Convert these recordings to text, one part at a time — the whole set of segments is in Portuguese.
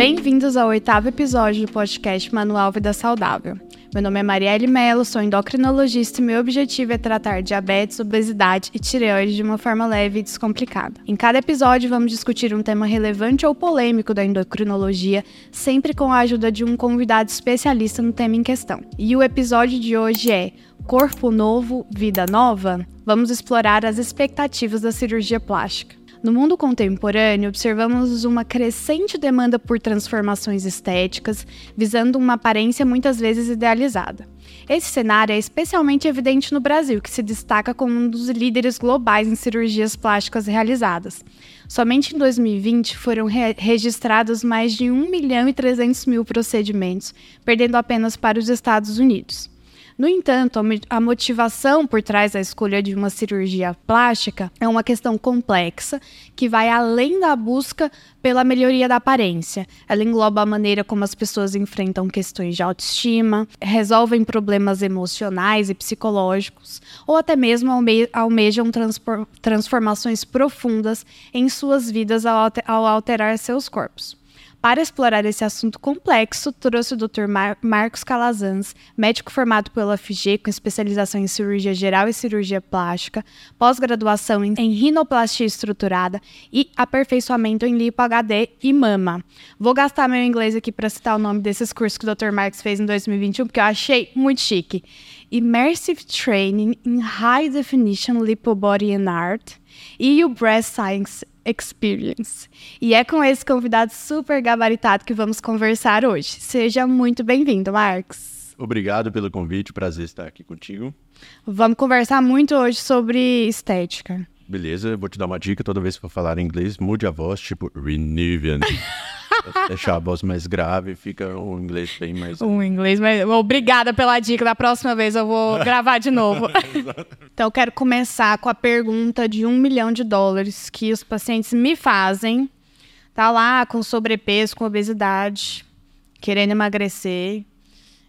Bem-vindos ao oitavo episódio do podcast Manual Vida Saudável. Meu nome é Marielle Mello, sou endocrinologista e meu objetivo é tratar diabetes, obesidade e tireoide de uma forma leve e descomplicada. Em cada episódio, vamos discutir um tema relevante ou polêmico da endocrinologia, sempre com a ajuda de um convidado especialista no tema em questão. E o episódio de hoje é Corpo Novo, Vida Nova? Vamos explorar as expectativas da cirurgia plástica. No mundo contemporâneo, observamos uma crescente demanda por transformações estéticas, visando uma aparência muitas vezes idealizada. Esse cenário é especialmente evidente no Brasil, que se destaca como um dos líderes globais em cirurgias plásticas realizadas. Somente em 2020 foram re registrados mais de 1 milhão e 300 mil procedimentos, perdendo apenas para os Estados Unidos. No entanto, a motivação por trás da escolha de uma cirurgia plástica é uma questão complexa que vai além da busca pela melhoria da aparência. Ela engloba a maneira como as pessoas enfrentam questões de autoestima, resolvem problemas emocionais e psicológicos, ou até mesmo alme almejam transformações profundas em suas vidas ao alterar seus corpos. Para explorar esse assunto complexo, trouxe o Dr. Mar Marcos Calazans, médico formado pela FG com especialização em cirurgia geral e cirurgia plástica, pós-graduação em, em rinoplastia estruturada e aperfeiçoamento em lipo HD e mama. Vou gastar meu inglês aqui para citar o nome desses cursos que o Dr. Marcos fez em 2021, porque eu achei muito chique. Immersive Training in High Definition Lipo Body and Art e o Breast Science Experience. E é com esse convidado super gabaritado que vamos conversar hoje. Seja muito bem-vindo, Marcos. Obrigado pelo convite, prazer estar aqui contigo. Vamos conversar muito hoje sobre estética. Beleza, vou te dar uma dica toda vez que for falar inglês, mude a voz, tipo Renevian. deixar a voz mais grave, fica um inglês bem mais. Um inglês mais. Obrigada pela dica. Da próxima vez eu vou gravar de novo. então, eu quero começar com a pergunta de um milhão de dólares que os pacientes me fazem. Tá lá com sobrepeso, com obesidade, querendo emagrecer.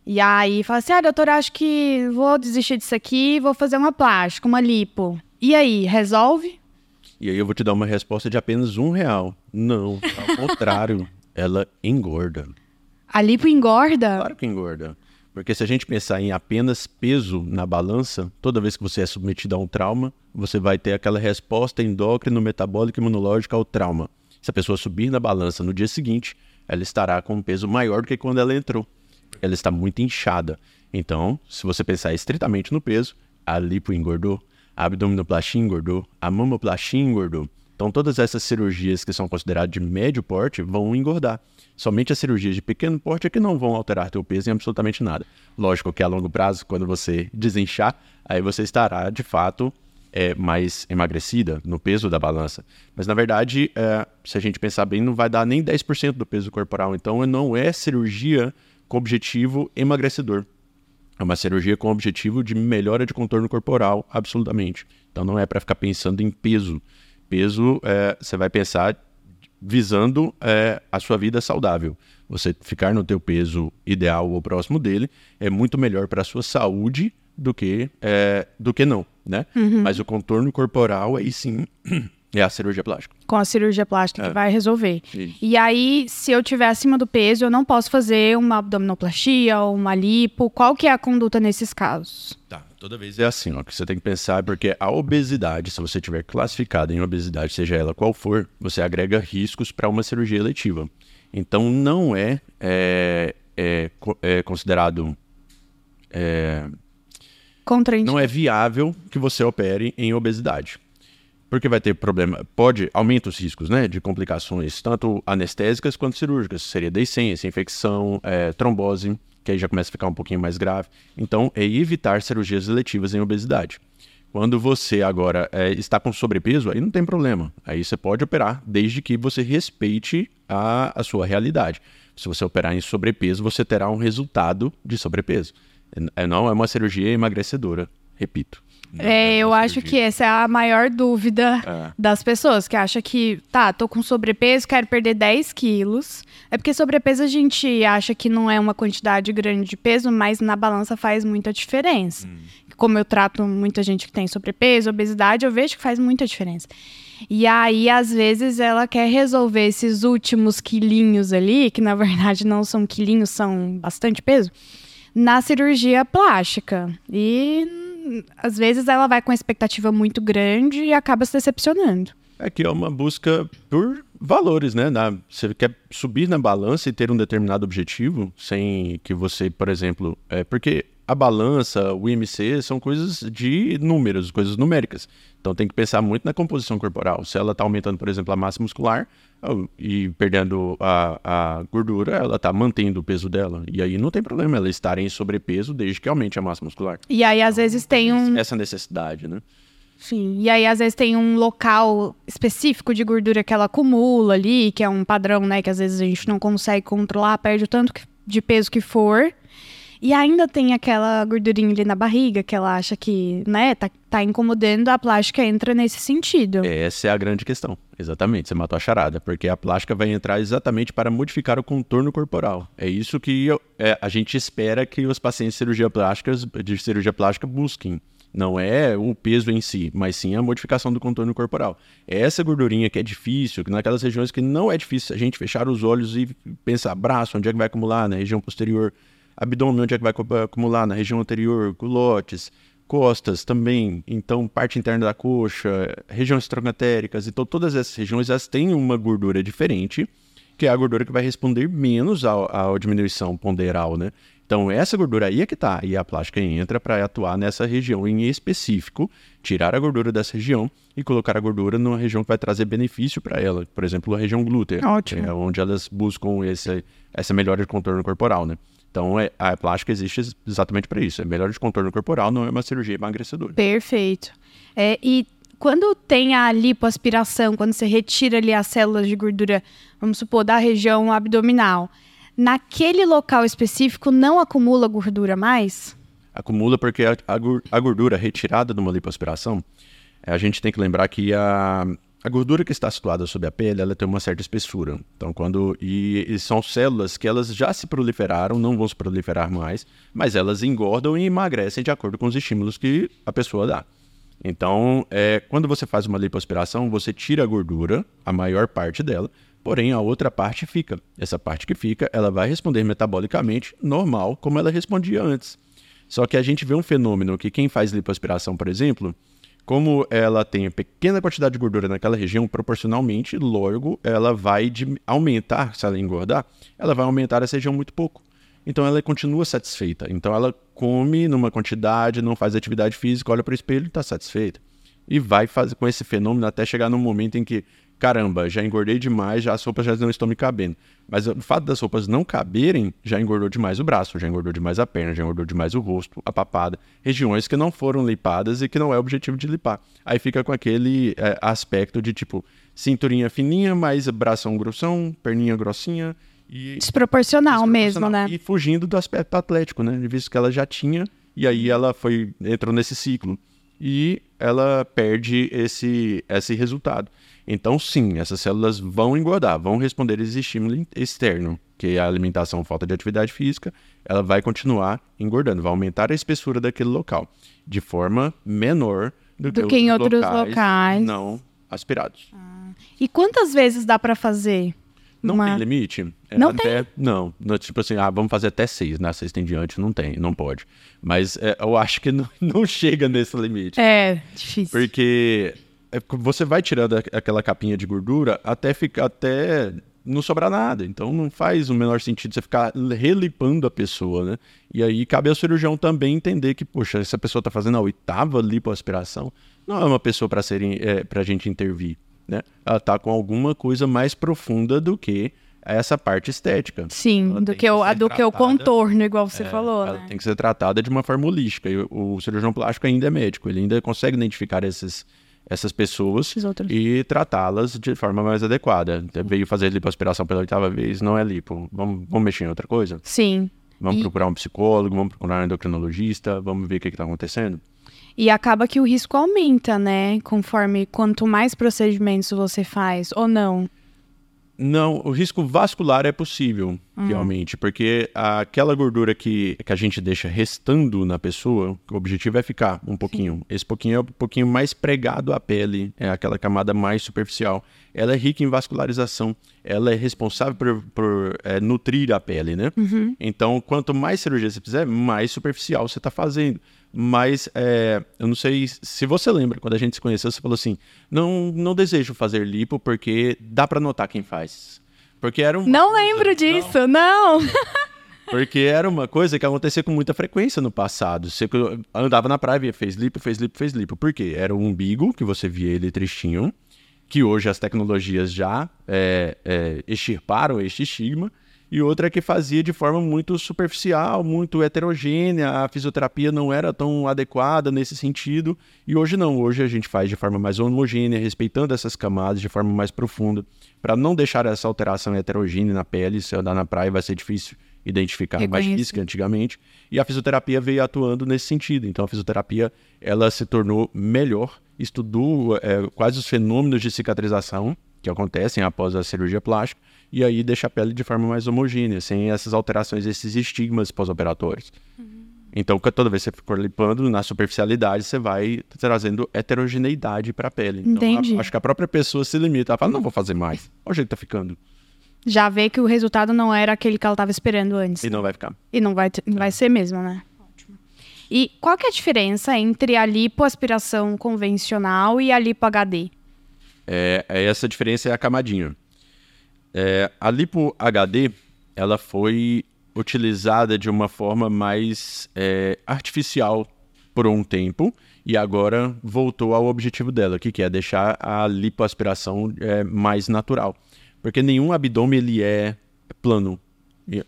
E aí fala assim: ah, doutor, acho que vou desistir disso aqui, vou fazer uma plástica, uma lipo. E aí, resolve? E aí eu vou te dar uma resposta de apenas um real. Não, ao contrário ela engorda. A lipo engorda? Claro que engorda. Porque se a gente pensar em apenas peso na balança, toda vez que você é submetido a um trauma, você vai ter aquela resposta endócrino, metabólica e imunológica ao trauma. Se a pessoa subir na balança no dia seguinte, ela estará com um peso maior do que quando ela entrou. Ela está muito inchada. Então, se você pensar estritamente no peso, a lipo engordou, a abdominoplastia engordou, a mamoplastia engordou. Então, todas essas cirurgias que são consideradas de médio porte vão engordar. Somente as cirurgias de pequeno porte é que não vão alterar teu peso em absolutamente nada. Lógico que a longo prazo, quando você desinchar, aí você estará de fato é, mais emagrecida no peso da balança. Mas na verdade, é, se a gente pensar bem, não vai dar nem 10% do peso corporal. Então não é cirurgia com objetivo emagrecedor. É uma cirurgia com objetivo de melhora de contorno corporal, absolutamente. Então não é para ficar pensando em peso peso, é, você vai pensar visando é, a sua vida saudável. Você ficar no teu peso ideal ou próximo dele é muito melhor para a sua saúde do que é, do que não, né? Uhum. Mas o contorno corporal aí sim é a cirurgia plástica. Com a cirurgia plástica é. que vai resolver. Isso. E aí, se eu tiver acima do peso, eu não posso fazer uma abdominoplastia ou uma lipo. Qual que é a conduta nesses casos? Tá. Toda vez é assim, ó, que você tem que pensar, porque a obesidade, se você tiver classificado em obesidade, seja ela qual for, você agrega riscos para uma cirurgia eletiva. Então, não é, é, é, é considerado. É, não é viável que você opere em obesidade. Porque vai ter problema, pode, aumenta os riscos, né, de complicações, tanto anestésicas quanto cirúrgicas. Seria deiscência, infecção, é, trombose que aí já começa a ficar um pouquinho mais grave. Então, é evitar cirurgias eletivas em obesidade. Quando você agora é, está com sobrepeso, aí não tem problema. Aí você pode operar, desde que você respeite a, a sua realidade. Se você operar em sobrepeso, você terá um resultado de sobrepeso. É, não é uma cirurgia emagrecedora, repito. É, eu acho que essa é a maior dúvida é. das pessoas, que acha que, tá, tô com sobrepeso, quero perder 10 quilos. É porque sobrepeso a gente acha que não é uma quantidade grande de peso, mas na balança faz muita diferença. Hum. como eu trato muita gente que tem sobrepeso, obesidade, eu vejo que faz muita diferença. E aí, às vezes, ela quer resolver esses últimos quilinhos ali, que na verdade não são quilinhos, são bastante peso, na cirurgia plástica. E às vezes ela vai com uma expectativa muito grande e acaba se decepcionando. É que é uma busca por valores, né? Na, você quer subir na balança e ter um determinado objetivo, sem que você, por exemplo, é porque a balança, o IMC são coisas de números, coisas numéricas. Então tem que pensar muito na composição corporal. Se ela está aumentando, por exemplo, a massa muscular e perdendo a, a gordura, ela está mantendo o peso dela. E aí não tem problema ela estar em sobrepeso desde que aumente a massa muscular. E aí às vezes tem um essa necessidade, né? Sim, e aí às vezes tem um local específico de gordura que ela acumula ali, que é um padrão, né, que às vezes a gente não consegue controlar, perde o tanto de peso que for. E ainda tem aquela gordurinha ali na barriga que ela acha que, né, tá, tá incomodando, a plástica entra nesse sentido. Essa é a grande questão. Exatamente, você matou a charada, porque a plástica vai entrar exatamente para modificar o contorno corporal. É isso que eu, é, a gente espera que os pacientes de cirurgia plástica, de cirurgia plástica busquem. Não é o peso em si, mas sim a modificação do contorno corporal. É essa gordurinha que é difícil, naquelas regiões que não é difícil a gente fechar os olhos e pensar braço, onde é que vai acumular, na região posterior abdômen, onde é que vai acumular? Na região anterior, culotes, costas também, então parte interna da coxa, regiões troncotéricas, então todas essas regiões elas têm uma gordura diferente, que é a gordura que vai responder menos à, à diminuição ponderal, né? Então essa gordura aí é que tá, e a plástica entra para atuar nessa região em específico, tirar a gordura dessa região e colocar a gordura numa região que vai trazer benefício para ela, por exemplo, a região glútea, Ótimo. é onde elas buscam esse, essa melhora de contorno corporal, né? Então, é, a plástica existe exatamente para isso. É melhor de contorno corporal, não é uma cirurgia emagrecedora. Perfeito. É, e quando tem a lipoaspiração, quando você retira ali as células de gordura, vamos supor, da região abdominal, naquele local específico não acumula gordura mais? Acumula porque a, a gordura retirada de uma lipoaspiração, a gente tem que lembrar que a, a gordura que está situada sobre a pele, ela tem uma certa espessura. Então, quando e, e, são células que elas já se proliferaram, não vão se proliferar mais, mas elas engordam e emagrecem de acordo com os estímulos que a pessoa dá. Então, é, quando você faz uma lipoaspiração, você tira a gordura, a maior parte dela, porém a outra parte fica. Essa parte que fica, ela vai responder metabolicamente normal, como ela respondia antes. Só que a gente vê um fenômeno que quem faz lipoaspiração, por exemplo, como ela tem pequena quantidade de gordura naquela região, proporcionalmente, logo, ela vai de aumentar, se ela engordar, ela vai aumentar essa região muito pouco. Então ela continua satisfeita. Então ela come numa quantidade, não faz atividade física, olha para o espelho e está satisfeita. E vai fazer com esse fenômeno até chegar num momento em que caramba, já engordei demais, já as roupas já não estão me cabendo. Mas o fato das roupas não caberem já engordou demais o braço, já engordou demais a perna, já engordou demais o rosto, a papada, regiões que não foram lipadas e que não é o objetivo de lipar. Aí fica com aquele é, aspecto de tipo cinturinha fininha, mais bração grossão, perninha grossinha. E... Desproporcional, Desproporcional mesmo, né? E fugindo do aspecto atlético, né? Visto que ela já tinha, e aí ela foi entrou nesse ciclo. E ela perde esse, esse resultado. Então, sim, essas células vão engordar, vão responder esse estímulo externo, que é a alimentação, falta de atividade física, ela vai continuar engordando, vai aumentar a espessura daquele local, de forma menor do, do que, que em outros locais, locais, não aspirados. Ah. E quantas vezes dá para fazer? Não uma... tem limite. É não até, tem? Não, tipo assim, ah, vamos fazer até seis, né? Seis tem diante, não tem, não pode. Mas é, eu acho que não, não chega nesse limite. É, difícil. Porque você vai tirando aquela capinha de gordura até ficar até não sobrar nada. Então não faz o menor sentido você ficar relipando a pessoa, né? E aí cabe ao cirurgião também entender que, poxa, essa pessoa está fazendo a oitava lipoaspiração, não é uma pessoa para ser é, para a gente intervir, né? Ela está com alguma coisa mais profunda do que essa parte estética. Sim, do, que, o, do que o contorno, igual você é, falou. Ela né? tem que ser tratada de uma forma holística. E o, o cirurgião plástico ainda é médico, ele ainda consegue identificar esses essas pessoas e tratá-las de forma mais adequada. Veio fazer lipoaspiração pela oitava vez, não é lipo. Vamos, vamos mexer em outra coisa? Sim. Vamos e... procurar um psicólogo, vamos procurar um endocrinologista, vamos ver o que está acontecendo. E acaba que o risco aumenta, né? Conforme quanto mais procedimentos você faz, ou não? Não, o risco vascular é possível, uhum. realmente, porque aquela gordura que, que a gente deixa restando na pessoa, o objetivo é ficar um pouquinho. Sim. Esse pouquinho é um pouquinho mais pregado à pele, é aquela camada mais superficial. Ela é rica em vascularização, ela é responsável por, por é, nutrir a pele, né? Uhum. Então, quanto mais cirurgia você fizer, mais superficial você está fazendo. Mas é, eu não sei se você lembra, quando a gente se conheceu, você falou assim: não, não desejo fazer lipo porque dá para notar quem faz. Porque era um. Não lembro disso, não. não. Porque era uma coisa que acontecia com muita frequência no passado. Você andava na praia, via, fez lipo, fez lipo, fez lipo. Por quê? Era o umbigo, que você via ele tristinho, que hoje as tecnologias já é, é, extirparam este estigma e outra que fazia de forma muito superficial, muito heterogênea. A fisioterapia não era tão adequada nesse sentido. E hoje não, hoje a gente faz de forma mais homogênea, respeitando essas camadas de forma mais profunda, para não deixar essa alteração heterogênea na pele. Se andar na praia vai ser difícil identificar Reconheço. mais física antigamente. E a fisioterapia veio atuando nesse sentido. Então a fisioterapia ela se tornou melhor, estudou é, quais os fenômenos de cicatrização que acontecem após a cirurgia plástica e aí deixa a pele de forma mais homogênea, sem essas alterações, esses estigmas pós-operatórios. Uhum. Então, toda vez que você for limpando na superficialidade, você vai trazendo heterogeneidade para a pele. Então, Entendi. A, acho que a própria pessoa se limita, ela fala, não vou fazer mais. Olha o jeito que tá ficando. Já vê que o resultado não era aquele que ela estava esperando antes. E não vai ficar. E não vai, não vai ser mesmo, né? Ótimo. E qual que é a diferença entre a lipoaspiração convencional e a lipo HD? É, é, essa diferença é a camadinha. É, a lipo HD ela foi utilizada de uma forma mais é, artificial por um tempo e agora voltou ao objetivo dela, que é deixar a lipoaspiração é, mais natural. Porque nenhum abdômen ele é plano,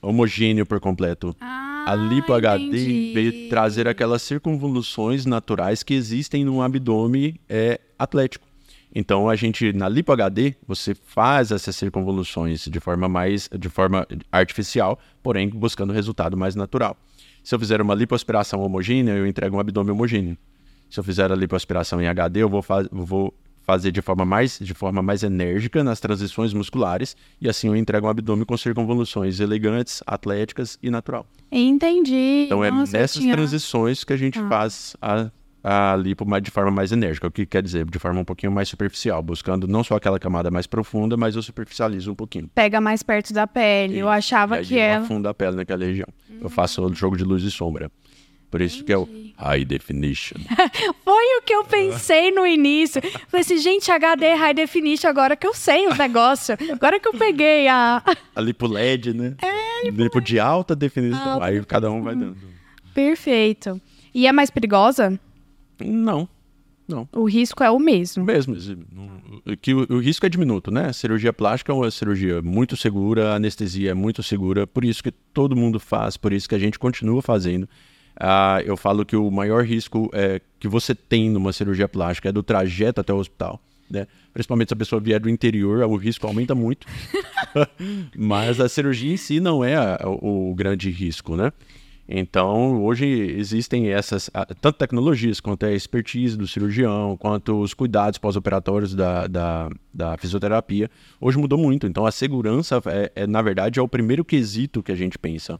homogêneo por completo. Ah, a lipo HD veio trazer aquelas circunvoluções naturais que existem no abdômen é, atlético. Então a gente na lipo HD você faz essas circunvoluções de forma mais de forma artificial, porém buscando um resultado mais natural. Se eu fizer uma lipoaspiração homogênea, eu entrego um abdômen homogêneo. Se eu fizer a lipoaspiração em HD, eu vou, fa vou fazer de forma mais de forma mais enérgica nas transições musculares e assim eu entrego um abdômen com circunvoluções elegantes, atléticas e natural. Entendi. Então é Nossa, é nessas tinha... transições que a gente ah. faz a a lipo de forma mais enérgica, o que quer dizer de forma um pouquinho mais superficial, buscando não só aquela camada mais profunda, mas eu superficializo um pouquinho. Pega mais perto da pele. E, eu achava que era. Eu afundo a pele naquela região. Hum. Eu faço o jogo de luz e sombra. Por isso Entendi. que é o High Definition. Foi o que eu pensei no início. Falei assim, gente, HD High Definition, agora que eu sei os negócios. Agora que eu peguei a. A lipo LED, né? É, lipo, lipo de alta definição. Alta... Aí cada um vai dando. Perfeito. E é mais perigosa? Não. Não. O risco é o mesmo. O mesmo. Que o, o, risco é diminuto, né? Cirurgia plástica é uma cirurgia muito segura, a anestesia é muito segura, por isso que todo mundo faz, por isso que a gente continua fazendo. Ah, eu falo que o maior risco é, que você tem numa cirurgia plástica é do trajeto até o hospital. Né? Principalmente se a pessoa vier do interior, o risco aumenta muito. Mas a cirurgia em si não é a, o, o grande risco, né? Então, hoje existem essas, tanto tecnologias quanto a expertise do cirurgião, quanto os cuidados pós-operatórios da, da, da, fisioterapia. Hoje mudou muito. Então, a segurança, é, é na verdade, é o primeiro quesito que a gente pensa.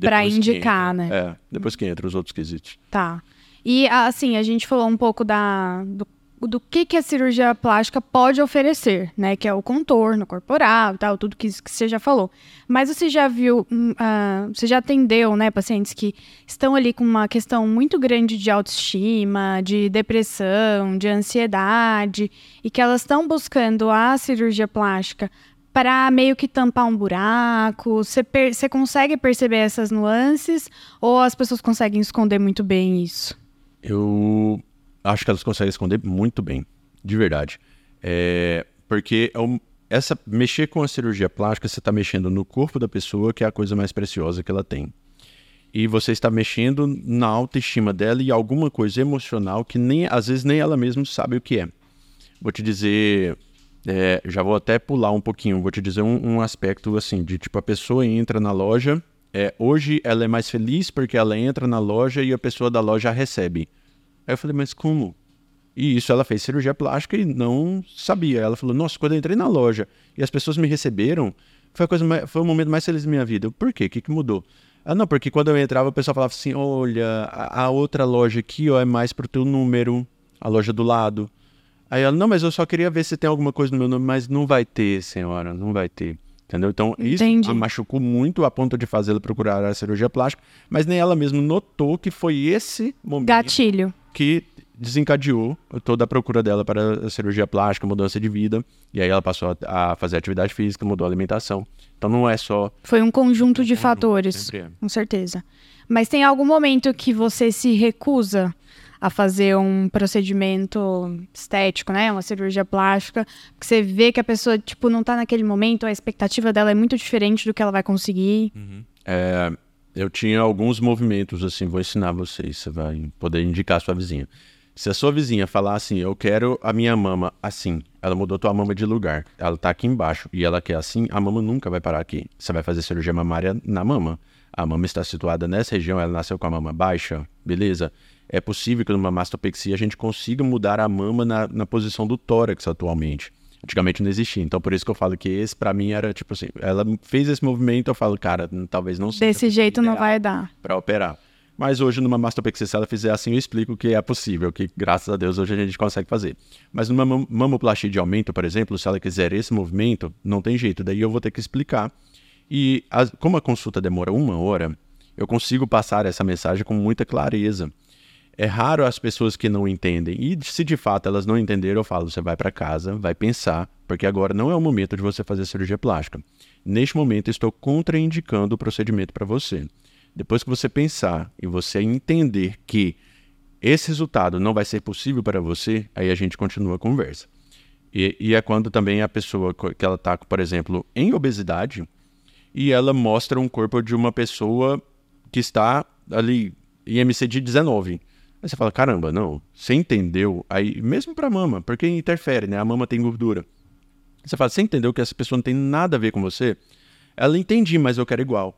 Para indicar, entra, né? É, depois que entra os outros quesitos. Tá. E, assim, a gente falou um pouco da, do do que, que a cirurgia plástica pode oferecer, né? Que é o contorno corporal tal, tudo que, que você já falou. Mas você já viu, uh, você já atendeu, né, pacientes que estão ali com uma questão muito grande de autoestima, de depressão, de ansiedade, e que elas estão buscando a cirurgia plástica para meio que tampar um buraco? Você, você consegue perceber essas nuances ou as pessoas conseguem esconder muito bem isso? Eu acho que elas conseguem esconder muito bem, de verdade. É, porque é essa mexer com a cirurgia plástica, você está mexendo no corpo da pessoa, que é a coisa mais preciosa que ela tem. E você está mexendo na autoestima dela e alguma coisa emocional que nem às vezes nem ela mesma sabe o que é. Vou te dizer, é, já vou até pular um pouquinho, vou te dizer um, um aspecto assim, de tipo, a pessoa entra na loja, é, hoje ela é mais feliz porque ela entra na loja e a pessoa da loja a recebe. Aí eu falei, mas como? E isso ela fez cirurgia plástica e não sabia. Ela falou: Nossa, quando eu entrei na loja e as pessoas me receberam, foi, a coisa mais, foi o momento mais feliz da minha vida. Eu, Por quê? O que, que mudou? Ah, não, porque quando eu entrava, o pessoal falava assim: Olha, a, a outra loja aqui ó, é mais pro teu número, a loja do lado. Aí ela: Não, mas eu só queria ver se tem alguma coisa no meu nome, mas não vai ter, senhora, não vai ter. Entendeu? Então, isso Entendi. a machucou muito a ponto de fazê-la procurar a cirurgia plástica, mas nem ela mesma notou que foi esse momento Gatilho. Que desencadeou toda a procura dela para a cirurgia plástica, mudança de vida, e aí ela passou a, fazer atividade física, mudou a alimentação. Então não é só Foi um conjunto de fatores. sempre é. Com certeza. Mas tem algum momento que você se recusa a fazer um procedimento estético, né? Uma cirurgia plástica, que você vê que a pessoa, tipo, não tá naquele momento, a expectativa dela é muito diferente do que ela vai conseguir. É, eu tinha alguns movimentos, assim, vou ensinar vocês, você vai poder indicar a sua vizinha. Se a sua vizinha falar assim, eu quero a minha mama assim, ela mudou tua mama de lugar, ela tá aqui embaixo e ela quer assim, a mama nunca vai parar aqui. Você vai fazer cirurgia mamária na mama. A mama está situada nessa região, ela nasceu com a mama baixa, beleza? É possível que numa mastopexia a gente consiga mudar a mama na, na posição do tórax atualmente. Antigamente não existia, então por isso que eu falo que esse pra mim era tipo assim, ela fez esse movimento, eu falo, cara, talvez não seja Desse jeito não vai dar. para operar. Mas hoje, numa mastopexia, se ela fizer assim, eu explico que é possível, que graças a Deus hoje a gente consegue fazer. Mas numa mam- mamoplastia de aumento, por exemplo, se ela quiser esse movimento, não tem jeito, daí eu vou ter que explicar. E como a consulta demora uma hora, eu consigo passar essa mensagem com muita clareza. É raro as pessoas que não entendem. E se de fato elas não entenderam, eu falo: você vai para casa, vai pensar, porque agora não é o momento de você fazer cirurgia plástica. Neste momento, estou contraindicando o procedimento para você. Depois que você pensar e você entender que esse resultado não vai ser possível para você, aí a gente continua a conversa. E, e é quando também a pessoa que ela está, por exemplo, em obesidade e ela mostra um corpo de uma pessoa que está ali IMC de 19. Aí você fala, caramba, não, você entendeu? Aí, mesmo para mama, porque interfere, né? A mama tem gordura. Você fala, você entendeu que essa pessoa não tem nada a ver com você? Ela entendi, mas eu quero igual.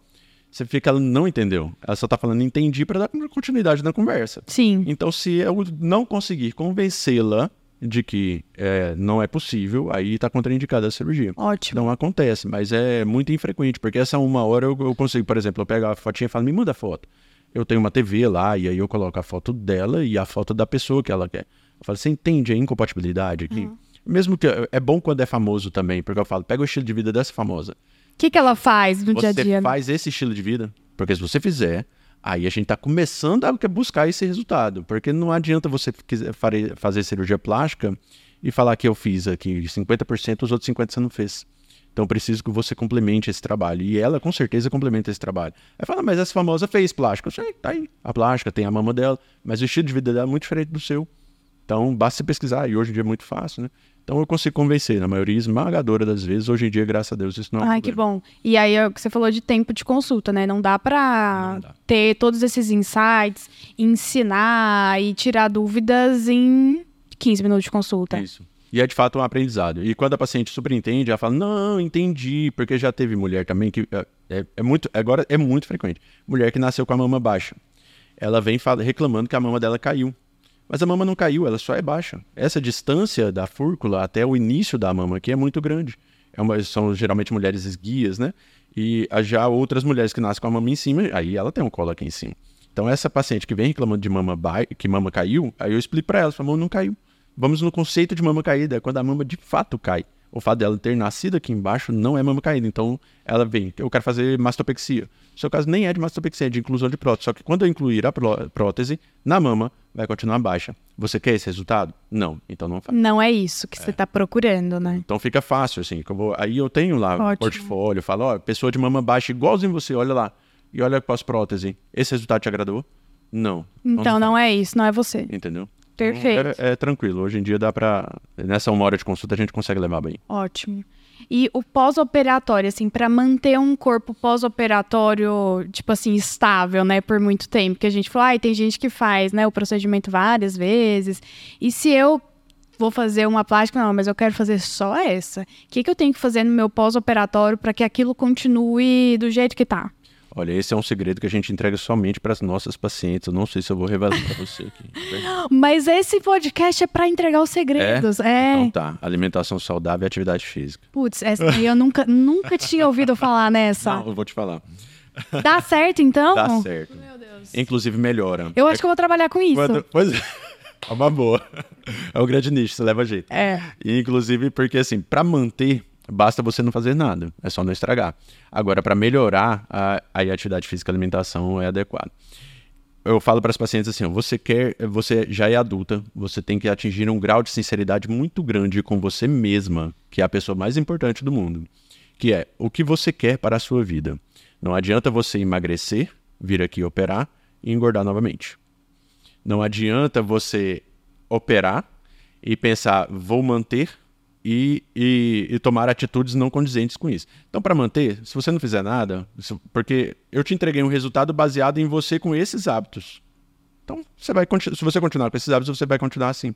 Você fica, ela não entendeu. Ela só tá falando entendi para dar continuidade na conversa. Sim. Então, se eu não conseguir convencê-la de que é, não é possível, aí está contraindicada a cirurgia. Ótimo. Não acontece, mas é muito infrequente, porque essa uma hora eu, eu consigo, por exemplo, eu pego a fotinha e falo, me manda a foto. Eu tenho uma TV lá, e aí eu coloco a foto dela e a foto da pessoa que ela quer. Eu falo, você entende a incompatibilidade aqui? Mesmo que é bom quando é famoso também, porque eu falo, pega o estilo de vida dessa famosa. O que, que ela faz no dia a Você dia? faz esse estilo de vida, porque se você fizer, aí a gente tá começando a buscar esse resultado, porque não adianta você quiser fazer cirurgia plástica e falar que eu fiz aqui 50%, os outros 50% você não fez. Então preciso que você complemente esse trabalho. E ela com certeza complementa esse trabalho. Aí fala, mas essa famosa fez plástica. Eu sei, tá aí. A plástica tem a mama dela, mas o estilo de vida dela é muito diferente do seu. Então basta você pesquisar, e hoje em dia é muito fácil, né? Então eu consigo convencer, na maioria esmagadora das vezes, hoje em dia, graças a Deus, isso não é Ai, que problema. bom. E aí, é o que você falou de tempo de consulta, né? Não dá dá. ter todos esses insights, ensinar e tirar dúvidas em 15 minutos de consulta. Isso. E é de fato um aprendizado. E quando a paciente super entende, ela fala: Não, entendi. Porque já teve mulher também que. é- É, é muito. Agora é muito frequente. Mulher que nasceu com a mama baixa. Ela vem fala- reclamando que a mama dela caiu. Mas a mama não caiu, ela só é baixa. Essa distância da fúrcula até o início da mama aqui é muito grande. É uma- são geralmente mulheres esguias, né? E já outras mulheres que nascem com a mama em cima, aí ela tem um colo aqui em cima. Então essa paciente que vem reclamando de mama ba... que mama caiu, aí eu explico pra ela, falo, mama não caiu. Vamos no conceito de mama caída, é quando a mama de fato cai. O fato dela ter nascido aqui embaixo não é mama caída. Então ela vem, eu quero fazer mastopexia. No seu caso nem é de mastopexia, é de inclusão de prótese. Só que quando eu incluir a pró- prótese na mama, vai continuar baixa. Você quer esse resultado? Não, então não faz. Não é isso que você tá procurando, né? Então fica fácil, assim. que eu vou- Aí eu tenho lá Ótimo. o portfólio, falo, ó, pessoa de mama baixa igualzinho você, olha lá. E olha pós-prótese. Esse resultado te agradou? Não. Então não é isso, não é você. Entendeu? Perfeito. É, é tranquilo. Hoje em dia dá pra. Nessa uma hora de consulta a gente consegue levar bem. Ótimo. E o pós-operatório, assim, pra manter um corpo pós-operatório, tipo assim, estável, né, por muito tempo, que a gente falou, ai, tem gente que faz, né, o procedimento várias vezes. E se eu vou fazer uma plástica, não, mas eu quero fazer só essa. O que, que eu tenho que fazer no meu pós-operatório para que aquilo continue do jeito que tá? Olha, esse é um segredo que a gente entrega somente para as nossas pacientes. Eu não sei se eu vou revelar para você aqui. Mas esse podcast é para entregar os segredos. É? Então tá. Alimentação saudável e atividade física. Putz, essa aí eu nunca, nunca tinha ouvido falar nessa. Não, eu vou te falar. Dá certo, então? Dá certo. Meu Deus. Inclusive melhora. Eu acho que eu vou trabalhar com isso. Quando- Pois é. É uma boa. É o grande nicho, você leva jeito. É. E, inclusive, porque assim, para manter, basta você não fazer nada. É só não estragar. Agora, para melhorar, a, a atividade física e alimentação é adequada. Eu falo para as pacientes assim, você quer, você já é adulta, você tem que atingir um grau de sinceridade muito grande com você mesma, que é a pessoa mais importante do mundo, que é o que você quer para a sua vida. Não adianta você emagrecer, vir aqui operar e engordar novamente. Não adianta você operar e pensar, vou manter e, e, e tomar atitudes não condizentes com isso. Então, para manter, se você não fizer nada, porque eu te entreguei um resultado baseado em você com esses hábitos. Então, você vai se você continuar com esses hábitos, você vai continuar assim.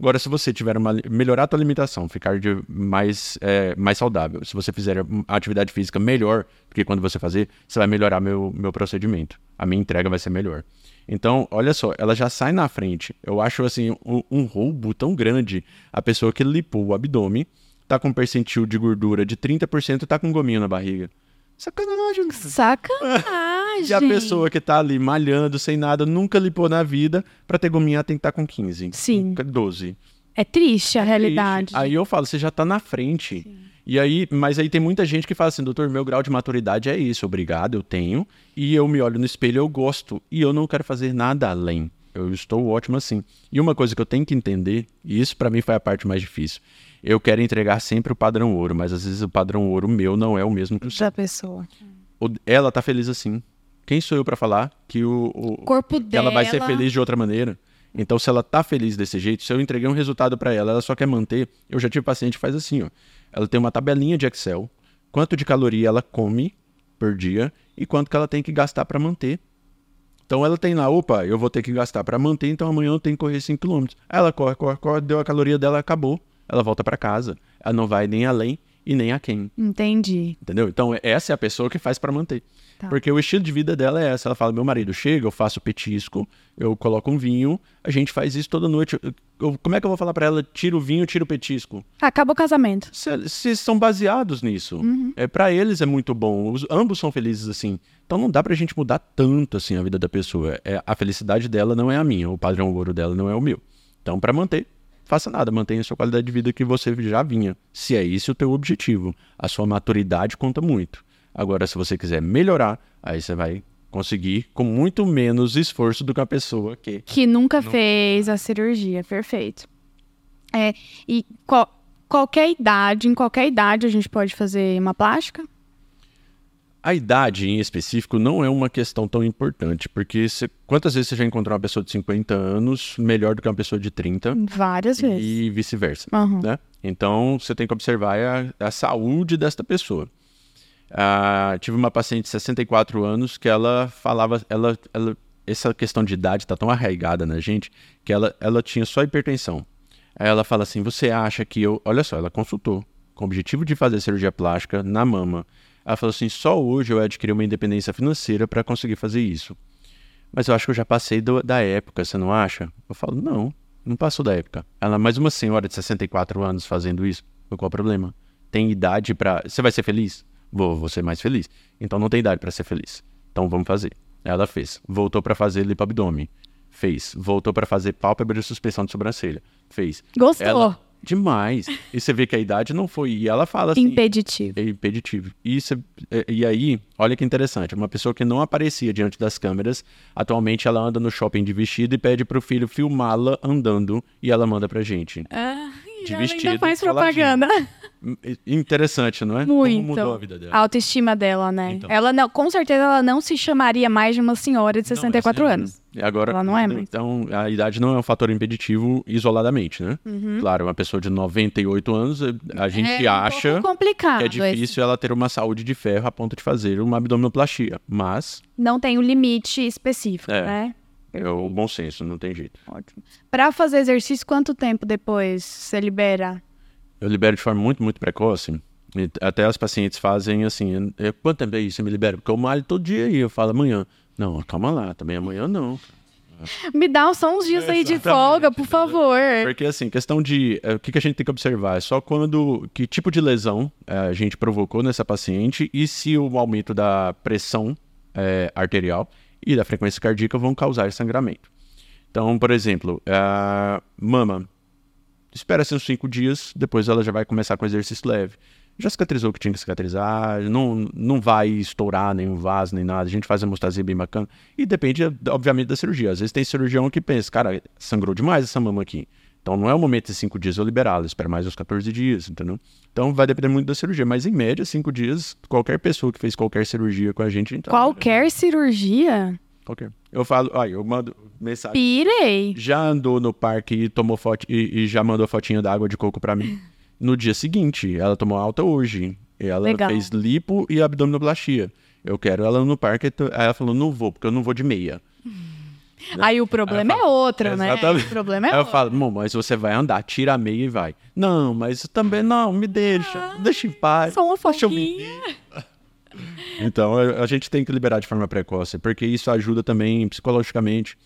Agora, se você tiver uma melhorar a tua alimentação, ficar de mais, é, mais saudável, se você fizer atividade física melhor do que quando você fazer, você vai melhorar meu, meu procedimento. A minha entrega vai ser melhor. Então, olha só, ela já sai na frente. Eu acho assim um, um roubo tão grande a pessoa que lipou o abdômen, tá com um percentil de gordura de 30% e tá com um gominho na barriga. Sacanagem. Sacanagem. E a pessoa que tá ali malhando sem nada, nunca lipou na vida, pra ter gominho ela tem que estar com 15. Sim. 12. É triste a realidade. Aí eu falo, você já tá na frente. E aí, mas aí tem muita gente que fala assim, doutor, meu grau de maturidade é isso, obrigado, eu tenho. E eu me olho no espelho, eu gosto. E eu não quero fazer nada além. Eu estou ótimo assim. E uma coisa que eu tenho que entender, e isso pra mim foi a parte mais difícil. Eu quero entregar sempre o padrão ouro, mas às vezes o padrão ouro meu não é o mesmo que o seu. Da pessoa. Ela tá feliz assim. Quem sou eu pra falar que o, o corpo que ela vai ser dela- feliz de outra maneira? Então, se ela tá feliz desse jeito, se eu entreguei um resultado pra ela, ela só quer manter. Eu já tive paciente que faz assim, ó. Ela tem uma tabelinha de Excel, quanto de caloria ela come por dia e quanto que ela tem que gastar pra manter. Então ela tem lá, opa, eu vou ter que gastar pra manter, então amanhã eu tenho que correr 5 km. Ela corre, corre, corre, deu a caloria dela, acabou. Ela volta pra casa. Ela não vai nem além e nem a quem. Entendi. Entendeu? Então, essa é a pessoa que faz pra manter. Tá. Porque o estilo de vida dela é essa. Ela fala: meu marido chega, eu faço petisco, eu coloco um vinho, a gente faz isso toda noite. Eu- eu- como é que eu vou falar pra ela? Tira o vinho, tira o petisco. Acaba o casamento. Se, se são baseados nisso. É para eles é muito bom. Os- ambos são felizes assim. Então não dá pra gente mudar tanto assim a vida da pessoa. É, a felicidade dela não é a minha, o padrão ouro dela não é o meu. Então pra manter, faça nada, mantenha a sua qualidade de vida que você já vinha. Se é esse o teu objetivo, a sua maturidade conta muito. Agora se você quiser melhorar, aí você vai conseguir com muito menos esforço do que a pessoa que Que nunca fez a cirurgia. Perfeito. É, e qual- qualquer idade, em qualquer idade, a gente pode fazer uma plástica? A idade em específico não é uma questão tão importante, porque quantas vezes você já encontrou uma pessoa de 50 anos melhor do que uma pessoa de 30 Várias vezes. e vice-versa, Aham. né? Então você tem que observar a, a saúde desta pessoa. Ah, tive uma paciente de 64 anos que ela falava, ela, ela, essa questão de idade está tão arraigada na gente que ela, ela tinha só hipertensão. Aí ela fala assim: você acha que eu. Olha só, ela consultou com o objetivo de fazer cirurgia plástica na mama. Ela falou assim: só hoje eu adquiri uma independência financeira para conseguir fazer isso. Mas eu acho que eu já passei do- da época, você não acha? Eu falo: não, não passou da época. Ela, mas uma senhora de 64 anos fazendo isso, qual o problema? Tem idade para. Você vai ser feliz? Vou, vou ser mais feliz. Então não tem idade para ser feliz. Então vamos fazer. Ela fez. Voltou para fazer lipoabdômen. Fez. Voltou para fazer pálpebra e suspensão de sobrancelha. Fez. Gostou. Ela... Demais. E você vê que a idade não foi. E ela fala assim. Impeditivo. É impeditivo. E, isso é- é- e aí, olha que interessante, uma pessoa que não aparecia diante das câmeras, atualmente ela anda no shopping de vestido e pede pro filho filmá-la andando e ela manda pra gente. Ah, De ela vestido, ainda faz propaganda. Hum, Interessante, não é? Muito. Como mudou a vida dela. A autoestima dela, né? Então. Ela não, com certeza ela não se chamaria mais de uma senhora de 64 Não, essa- anos. Agora, Ela não é mais. Então, a idade não é um fator impeditivo isoladamente, né? Claro, uma pessoa de 98 anos, a gente Uhum. É um acha pouco complicado. que é esse. difícil ela ter uma saúde de ferro a ponto de fazer uma abdominoplastia. Mas Não tem um limite específico, É. né? é o bom senso, não tem jeito. Ótimo. Pra fazer exercício, quanto tempo depois você libera? Eu libero de forma muito, muito precoce. Até as pacientes fazem assim, "É, quanto tempo aí você me libera? Porque eu malho todo dia e eu falo amanhã. Não, calma lá, também amanhã não. Me dá só uns dias aí de folga, por favor. Porque assim, questão de. é, o que, que a gente tem que observar? É só quando. Que tipo de lesão é, a gente provocou nessa paciente e se o aumento da pressão é, arterial e da frequência cardíaca vão causar sangramento. Então, por exemplo, a mama. Espera-se uns cinco dias, depois ela já vai começar com exercício leve. Já cicatrizou o que tinha que cicatrizar, não, não vai estourar nenhum vaso nem nada. A gente faz a hemostasia bem bacana. E depende, obviamente, da cirurgia. Às vezes tem cirurgião que pensa, cara, sangrou demais essa mama aqui. Então não é o momento de cinco dias eu liberá-la, espera mais uns 14 dias, entendeu? Então vai depender muito da cirurgia, mas em média, cinco dias, qualquer pessoa que fez qualquer cirurgia com a gente, então. Qualquer cirurgia? Qualquer. Eu falo, ai, eu mando mensagem. Pirei. Já andou no parque e tomou foto e, e já mandou fotinha da água de coco pra mim. No dia seguinte, ela tomou alta hoje. E Ela Legal. fez lipo e abdominoplastia. Eu quero ela no parque. Aí ela falou, não vou, porque eu não vou de meia. Aí o problema é outro, né? Exatamente. O problema é Aí eu outro. falo, "Mô, mas você vai andar, tira a meia e vai. Não, mas também não, me deixa, deixa em paz. Só uma eu viver." Então a gente tem que liberar de forma precoce, porque isso ajuda também psicologicamente.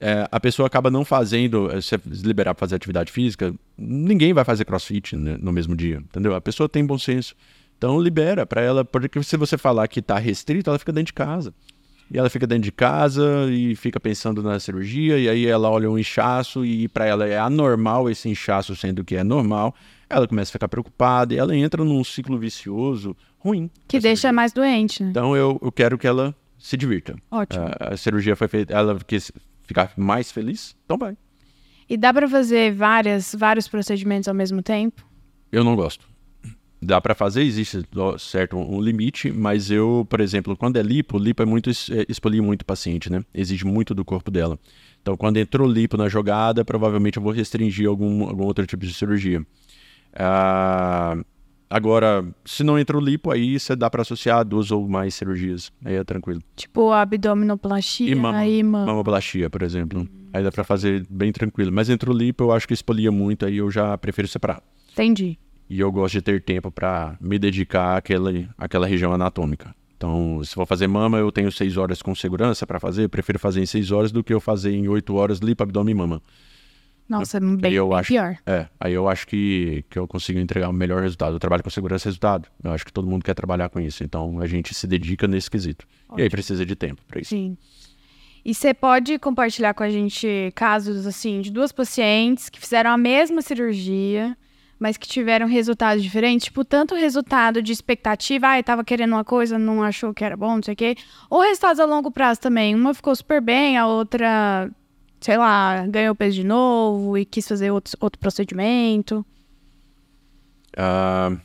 É, a pessoa acaba não fazendo, eh, se liberar para fazer atividade física, ninguém vai fazer crossfit né, no mesmo dia, entendeu? A pessoa tem bom senso. Então libera para ela, porque se você falar que tá restrito, ela fica dentro de casa. E ela fica dentro de casa e fica pensando na cirurgia, e aí ela olha um inchaço e para ela é anormal esse inchaço sendo que é normal. Ela começa a ficar preocupada e ela entra num ciclo vicioso ruim. Que deixa mais doente, né? então eu, eu quero que ela se divirta. Ótimo. A, a cirurgia foi feita, ela quis ficar mais feliz, então vai. E dá pra fazer várias, vários procedimentos ao mesmo tempo? Eu não gosto. Dá pra fazer, existe certo um limite, mas eu, por exemplo, quando é lipo, lipo é muito é, expolir muito o paciente, né? Exige muito do corpo dela. Então, quando entrou lipo na jogada, provavelmente eu vou restringir algum, algum outro tipo de cirurgia. Ah, agora, se não entrou lipo, aí você dá pra associar duas ou mais cirurgias. Aí é tranquilo. Tipo abdominoplastia E mama. mama. Mamoplastia, por exemplo. Aí dá pra fazer bem tranquilo. Mas entrou lipo, eu acho que expolia muito, aí eu já prefiro separar. Entendi. E eu gosto de ter tempo pra me dedicar àquela, àquela região anatômica. Então, se for fazer mama, eu tenho seis horas com segurança pra fazer. Eu prefiro fazer em seis horas do que eu fazer em oito horas lipo, abdômen e mama. Nossa, bem, eu bem acho, pior. É, aí eu acho que, que eu consigo entregar o melhor resultado. Eu trabalho com segurança e resultado. Eu acho que todo mundo quer trabalhar com isso. Então, a gente se dedica nesse quesito. E aí precisa de tempo pra isso. Sim. E você pode compartilhar com a gente casos assim de duas pacientes que fizeram a mesma cirurgia, mas que tiveram resultados diferentes, tipo tanto resultado de expectativa, ai, tava querendo uma coisa, não achou que era bom, não sei o quê, ou resultados a longo prazo também. Uma ficou super bem, a outra, sei lá, ganhou peso de novo e quis fazer outro, outro procedimento. Ah,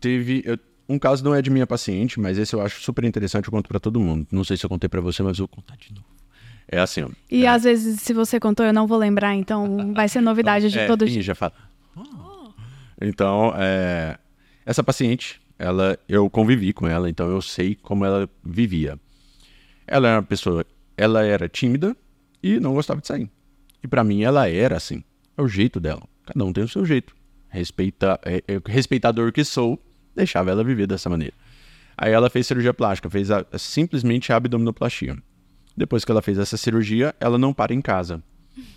teve. eu- um caso não é de minha paciente, mas esse eu acho super interessante, eu conto pra todo mundo. Não sei se eu contei pra você, mas eu vou contar de novo. É assim, ó. E às vezes, se você contou, eu não vou lembrar, então vai ser novidade de é, todo jeito. já fala. Então, é, essa paciente, ela, eu convivi com ela, então eu sei como ela vivia. Ela era uma pessoa, ela era tímida e não gostava de sair. E pra mim ela era assim, é o jeito dela. Cada um tem o seu jeito. Respeita, é, é, respeitador que sou, deixava ela viver dessa maneira. Aí ela fez cirurgia plástica, fez a- simplesmente a abdominoplastia. Depois que ela fez essa cirurgia, ela não para em casa.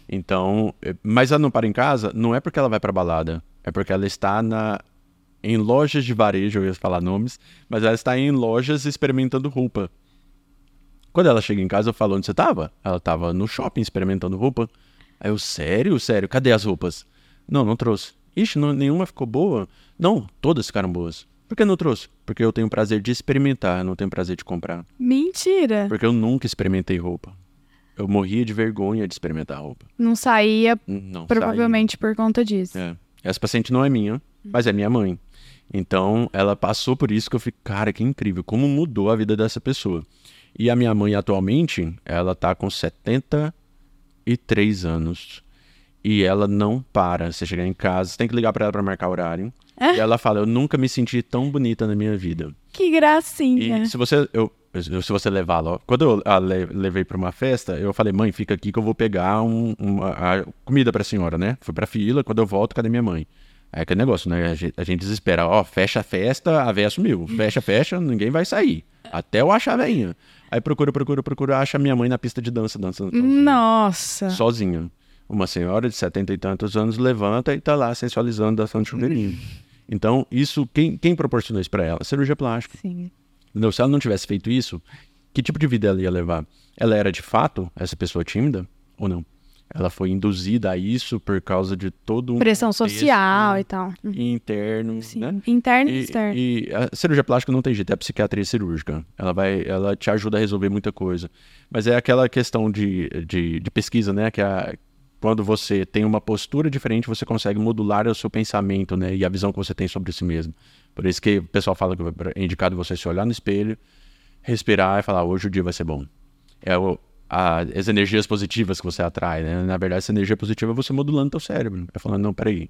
Então, eh, mas ela não para em casa, não é porque ela vai pra balada, é porque ela está na em lojas de varejo, eu ia falar nomes, mas ela está em lojas experimentando roupa. Quando ela chega em casa, eu falo onde você tava? Ela tava no shopping experimentando roupa. Aí eu, sério, sério, cadê as roupas? Não, não trouxe. Ixi, não- nenhuma ficou boa? Não, todas ficaram boas. Por que não trouxe? Porque eu tenho prazer de experimentar, não tenho prazer de comprar. Mentira! Porque eu nunca experimentei roupa. Eu morria de vergonha de experimentar roupa. Não saía Não, provavelmente por conta disso. É. Essa paciente não é minha, mas é minha mãe. Então, ela passou por isso que eu fico, cara, que incrível, como mudou a vida dessa pessoa. E a minha mãe atualmente, ela tá com 73 anos. E ela não para. Você chegar em casa, você tem que ligar pra ela pra marcar horário. É? E ela fala: Eu nunca me senti tão bonita na minha vida. Que gracinha. E se você, eu, se você levá-la, ó, quando eu a le- levei para uma festa, eu falei, mãe, fica aqui que eu vou pegar um, uma- comida para a senhora, né? Fui para fila, quando eu volto, cadê minha mãe? É aquele negócio, né? A gente, a gente desespera, ó, fecha a festa, a véia sumiu. Fecha, fecha, ninguém vai sair. Até eu achar a veinha. Aí procura, procura, procura, acha minha mãe na pista de dança, dançando. Nossa. Sozinha. Uma senhora de setenta e tantos anos levanta e tá lá sensualizando, dançando chuveirinho. Então, isso, quem, quem proporcionou isso pra ela? Cirurgia plástica. Sim. Entendeu? Se ela não tivesse feito isso, que tipo de vida ela ia levar? Ela era de fato essa pessoa tímida ou não? Ela foi induzida a isso por causa de todo um Pressão social e tal. interno, Sim. né? Interno e, externo. e a cirurgia plástica não tem jeito, é a psiquiatria cirúrgica. Ela vai, ela te ajuda a resolver muita coisa. Mas é aquela questão de, de, de pesquisa, né? Que a- quando você tem uma postura diferente, você consegue modular o seu pensamento, né? E a visão que você tem sobre si mesmo. Por isso que o pessoal fala que é indicado você se olhar no espelho, respirar e falar, hoje o dia vai ser bom. É o- a- as energias positivas que você atrai, né? Na verdade, essa energia positiva é você modulando teu cérebro. É falando, não, peraí,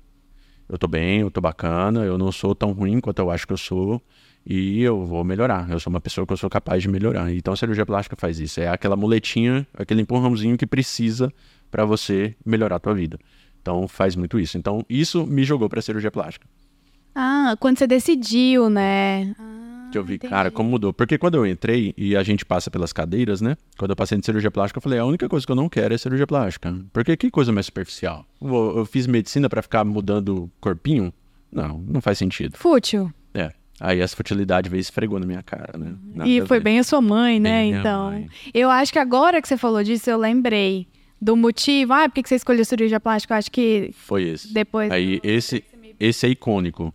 eu tô bem, eu tô bacana, eu não sou tão ruim quanto eu acho que eu sou e eu vou melhorar. Eu sou uma pessoa que eu sou capaz de melhorar. Então a cirurgia plástica faz isso. É aquela muletinha, aquele empurrãozinho que precisa para você melhorar a tua vida. Então faz muito isso. Então isso me jogou pra cirurgia plástica. Ah, quando você decidiu, né? Que eu vi, cara, como mudou. Porque quando eu entrei e a gente passa pelas cadeiras, né? Quando eu passei de cirurgia plástica, eu falei, a única coisa que eu não quero é cirurgia plástica. Porque que coisa mais superficial? Eu, eu fiz medicina pra ficar mudando corpinho? Não, não faz sentido. Fútil. É. Aí essa futilidade veio esfregou na minha cara, né? Nada e foi bem a sua mãe, né? Bem então. mãe. Eu acho que agora que você falou disso, eu lembrei do motivo. Ah, por que que você escolheu cirurgia plástica? Eu acho que Foi esse. depois. Aí esse, esse é icônico.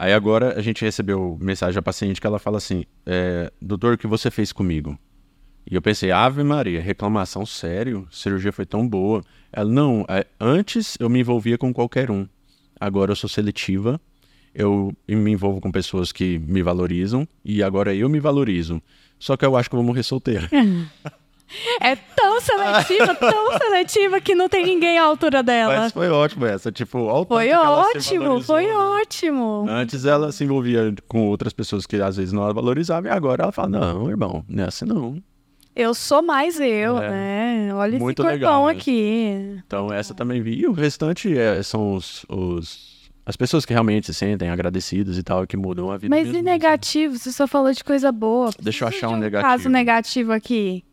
Aí agora a gente recebeu mensagem da paciente que ela fala assim: é, Doutor, o que você fez comigo? E eu pensei, Ave Maria, reclamação sério? Cirurgia foi tão boa. Ela, não, é, antes eu me envolvia com qualquer um. Agora eu sou seletiva. Eu me envolvo com pessoas que me valorizam. E agora eu me valorizo. Só que eu acho que eu vou morrer solteiro. É tão seletiva, tão seletiva que não tem ninguém à altura dela. Mas foi ótimo essa. Tipo, olha o Foi ótimo, foi né? ótimo. Antes ela se envolvia com outras pessoas que às vezes não a valorizavam, e agora ela fala: Não, irmão, não é assim não. Eu sou mais eu, É. né? Olha Muito esse legal corpão mesmo. aqui. Então essa também vi. E o restante é- são os, os- as pessoas que realmente se sentem agradecidas e tal, que mudam a vida. Mas mesmo, e assim. negativo? Você só falou de coisa boa. Deixa eu achar de um negativo. caso negativo aqui.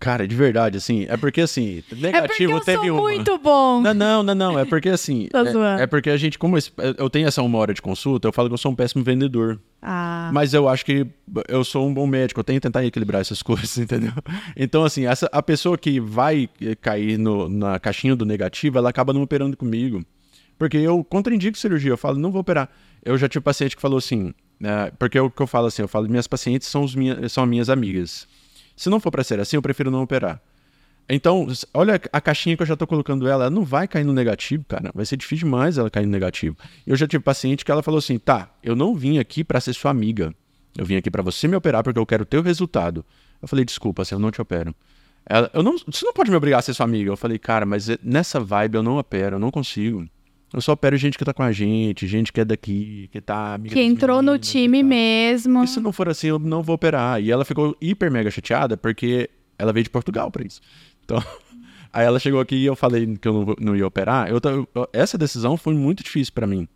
Cara, de verdade, assim, é porque assim, negativo é porque teve uma. muito bom. Não, não, não, não. É porque assim. Tô é, é porque a gente, como eu tenho essa uma hora de consulta, eu falo que eu sou um péssimo vendedor. Ah, Mas eu acho que eu sou um bom médico, eu tenho que tentar equilibrar essas coisas, entendeu? Então, assim, essa, a pessoa que vai eh, cair no- na caixinha do negativo, ela acaba não operando comigo. Porque eu contraindico cirurgia, eu falo, não vou operar. Eu já tive paciente que falou assim, né, porque o que eu falo assim, eu falo, minhas pacientes são, os minha, são minhas amigas. Se não for pra ser assim, eu prefiro não operar. Então, olha a caixinha que eu já tô colocando ela, ela não vai cair no negativo, cara. Vai ser difícil demais ela cair no negativo. Eu já tive paciente que ela falou assim: tá, eu não vim aqui pra ser sua amiga. Eu vim aqui pra você me operar porque eu quero o resultado. Eu falei, desculpa, assim, eu não te opero. Ela, eu não, você não pode me obrigar a ser sua amiga. Eu falei, cara, mas nessa vibe eu não opero, eu não consigo. Eu só opero gente que tá com a gente, gente que é daqui, que tá amiga que entrou no meninas e time tal. mesmo. E se não for assim, eu não vou operar. E ela ficou hiper mega chateada porque ela veio de Portugal pra isso. Então, aí ela chegou aqui e eu falei que eu não, não ia operar. Eu, eu- essa decisão foi muito difícil pra mim.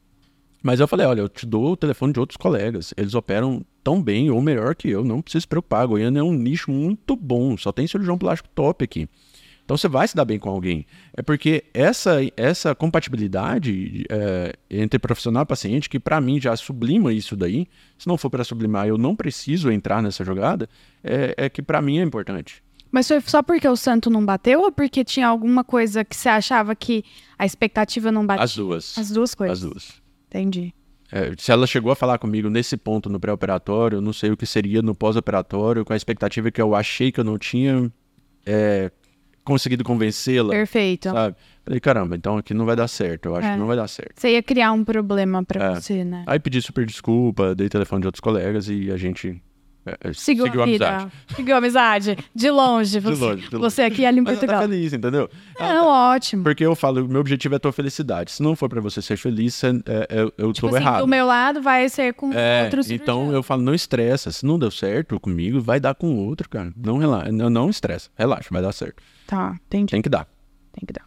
Mas eu falei, olha, eu te dou o telefone de outros colegas. Eles operam tão bem ou melhor que eu. Não precisa se preocupar. Goiânia é um nicho muito bom. Só tem cirurgião plástico top aqui. Então você vai se dar bem com alguém. É porque essa, essa compatibilidade é, entre profissional e paciente, que pra mim já sublima isso daí, se não for pra sublimar, eu não preciso entrar nessa jogada, é, é que pra mim é importante. Mas foi só porque o santo não bateu ou porque tinha alguma coisa que você achava que a expectativa não batia? As duas. As duas coisas. As duas. Entendi. É, se ela chegou a falar comigo nesse ponto no pré-operatório, eu não sei o que seria no pós-operatório, com a expectativa que eu achei que eu não tinha é, conseguido convencê-la, Perfeito. sabe? Falei, caramba, então aqui não vai dar certo, eu acho É. que não vai dar certo. Você ia criar um problema pra É. você, né? Aí pedi super desculpa, dei telefone de outros colegas e a gente Seguiu, seguiu a vida. amizade. Seguiu a amizade. De longe. Você, longe, de longe. você aqui e ali em ela tá Portugal. feliz, entendeu? Ela Não, ótimo. Porque eu falo, meu objetivo é a tua felicidade. Se não for pra você ser feliz, você- é, é, eu Tipo tô assim, errado. do meu lado vai ser com É, outros então eu falo, não estressa. Se não deu certo comigo, vai dar com outro, cara. Não relaxa, não, não estressa. Relaxa, vai dar certo. Tá, entendi. Tem que dar. Tem que dar.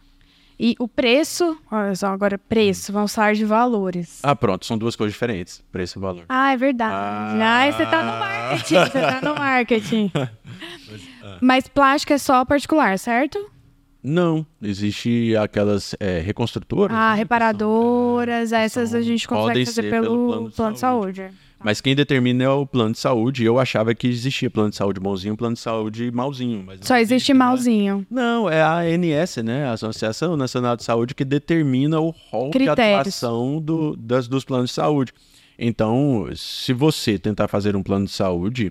E o preço, olha só, agora preço, vamos falar de valores. Ah, pronto, são duas coisas diferentes, preço e valor. Ah, é verdade. Ah. Ah, você tá no marketing, você tá no marketing. Mas plástico é só particular, certo? Não, existe aquelas é, reconstrutoras. Ah, né, reparadoras, são- essas a gente consegue fazer ser pelo, plano de saúde. Mas quem determina é o plano de saúde. Eu achava que existia plano de saúde bonzinho e plano de saúde malzinho. Mas Só existe né? malzinho. Não, é a ANS, né? A Associação Nacional de Saúde, que determina o rol de Critérios. atuação do- das, dos planos de saúde. Então, se você tentar fazer um plano de saúde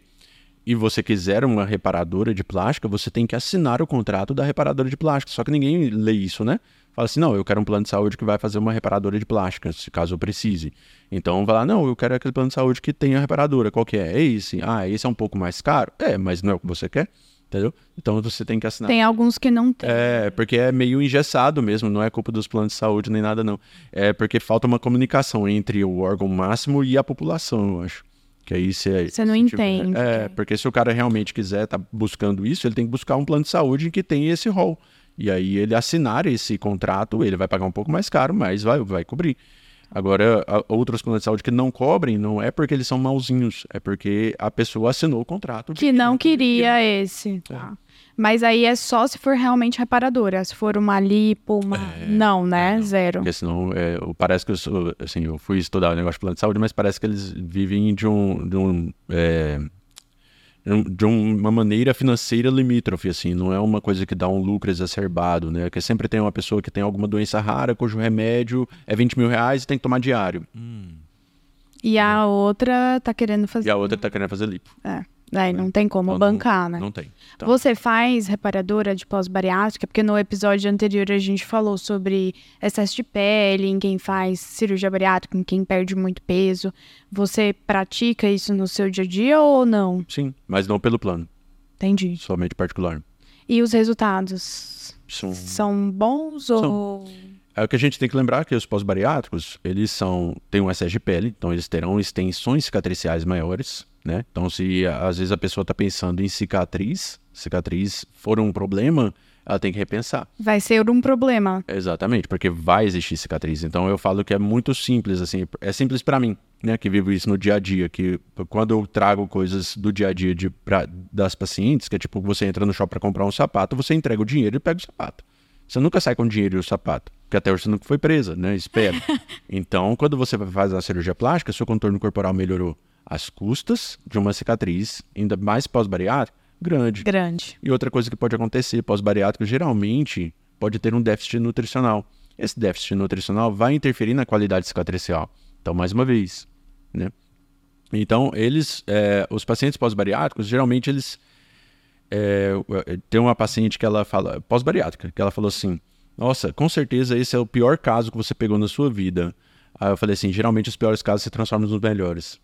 e você quiser uma reparadora de plástica, você tem que assinar o contrato da reparadora de plástica. Só que ninguém lê isso, né? Fala assim, não, eu quero um plano de saúde que vai fazer uma reparadora de plástica, se caso eu precise. Então, vai lá, não, eu quero aquele plano de saúde que tem a reparadora. Qual que é? É esse. Ah, esse é um pouco mais caro? É, mas não é o que você quer, entendeu? Então, você tem que assinar. Tem alguns que não tem. É, porque é meio engessado mesmo, não é culpa dos planos de saúde nem nada, não. É porque falta uma comunicação entre o órgão máximo e a população, eu acho. Que aí você. Você não se tiver- entende. É, porque se o cara realmente quiser estar buscando isso, ele tem que buscar um plano de saúde que tem esse rol. E aí ele assinar esse contrato, ele vai pagar um pouco mais caro, mas vai, vai cobrir. Agora, a- outros planos de saúde que não cobrem, não é porque eles são mauzinhos, é porque a pessoa assinou o contrato. Que não queria esse. É. Tá. Mas aí é só se for realmente reparadora. Se for uma lipo, uma. É. Não, né? Zero. Porque senão, é, parece que eu, sou, assim, eu fui estudar o negócio de plano de saúde, mas parece que eles vivem de um, de um, é, de um- uma maneira financeira limítrofe, assim, não é uma coisa que dá um lucro exacerbado, né? Que sempre tem uma pessoa que tem alguma doença rara, cujo remédio é 20 mil reais e tem que tomar diário. E a outra tá querendo fazer. E a outra tá querendo fazer lipo. É. Aí não tem como Não- bancar, né? Não tem. Então, Você faz reparadora de pós-bariátrica? Porque no episódio anterior a gente falou sobre excesso de pele, em quem faz cirurgia bariátrica, em quem perde muito peso. Você pratica isso no seu dia a dia ou não? sim, mas não pelo plano, Entendi. somente particular. E os resultados São- são bons ou. É o que a gente tem que lembrar que os pós-bariátricos, eles são têm um excesso de pele, então eles terão extensões cicatriciais maiores, né? Então se às vezes a pessoa está pensando em cicatriz, cicatriz for um problema, ela tem que repensar. Vai ser um problema. Exatamente, porque vai existir cicatriz. Então eu falo que é muito simples, assim, é simples para mim, né, que vivo isso no dia a dia, que quando eu trago coisas do dia a dia de, pra, das pacientes, que é tipo, você entra no shopping para comprar um sapato, você entrega o dinheiro e pega o sapato. Você nunca sai com o dinheiro e o sapato, porque até hoje você nunca foi presa, né? Espera. então, quando você vai fazer a cirurgia plástica, seu contorno corporal melhorou às custas de uma cicatriz, ainda mais pós-bariátrica, grande. Grande. E outra coisa que pode acontecer pós-bariátrico, geralmente, pode ter um déficit nutricional. Esse déficit nutricional vai interferir na qualidade cicatricial. Então, mais uma vez, né? Então, eles, é, os pacientes pós-bariátricos, geralmente eles é, tem uma paciente que ela fala, pós-bariátrica, que ela falou assim: Nossa, com certeza esse é o pior caso que você pegou na sua vida. Aí eu falei assim: geralmente os piores casos se transformam nos melhores.